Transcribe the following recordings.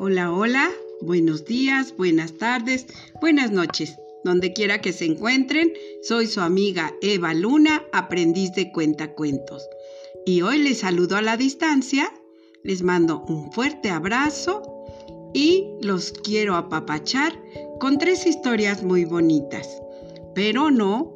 Hola, hola, buenos días, buenas tardes, buenas noches. Donde quiera que se encuentren, soy su amiga Eva Luna, aprendiz de cuentacuentos. Y hoy les saludo a la distancia, les mando un fuerte abrazo y los quiero apapachar con tres historias muy bonitas. Pero no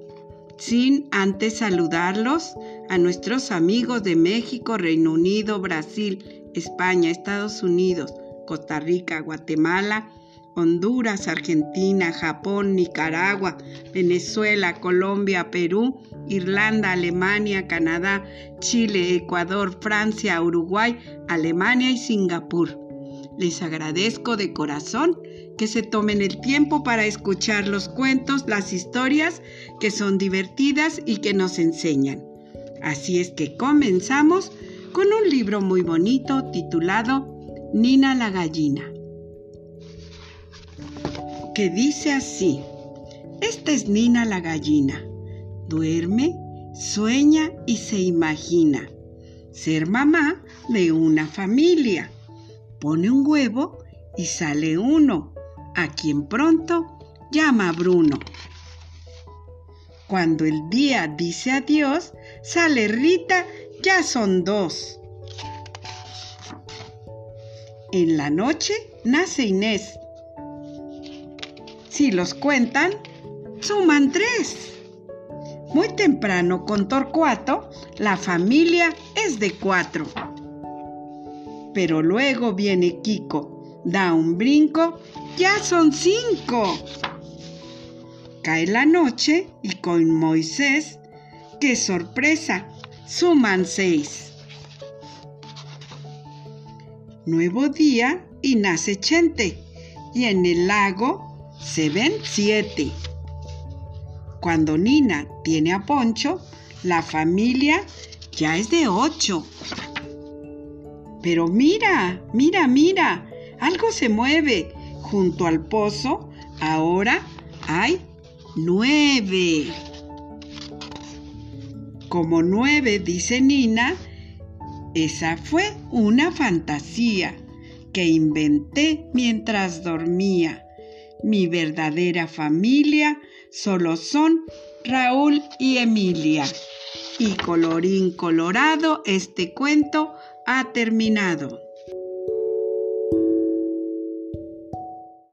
sin antes saludarlos a nuestros amigos de México, Reino Unido, Brasil, España, Estados Unidos, Costa Rica, Guatemala, Honduras, Argentina, Japón, Nicaragua, Venezuela, Colombia, Perú, Irlanda, Alemania, Canadá, Chile, Ecuador, Francia, Uruguay, Alemania y Singapur. Les agradezco de corazón que se tomen el tiempo para escuchar los cuentos, las historias que son divertidas y que nos enseñan. Así es que comenzamos con un libro muy bonito titulado Nina la gallina, que dice así, esta es Nina la gallina, duerme, sueña y se imagina ser mamá de una familia. Pone un huevo y sale uno, a quien pronto llama Bruno. Cuando el día dice adiós, sale Rita, ya son dos. En la noche nace Inés. Si los cuentan, suman tres. Muy temprano con Torcuato, la familia es de cuatro. Pero luego viene Kiko, da un brinco, ya son cinco. Cae la noche y con Moisés, qué sorpresa, suman seis nuevo día y nace Chente, y en el lago se ven siete. Cuando Nina tiene a Poncho, la familia ya es de ocho. Pero mira, mira, mira, algo se mueve. Junto al pozo ahora hay nueve. Como nueve, dice Nina, esa fue una fantasía que inventé mientras dormía. Mi verdadera familia solo son Raúl y Emilia. Y colorín colorado, este cuento ha terminado.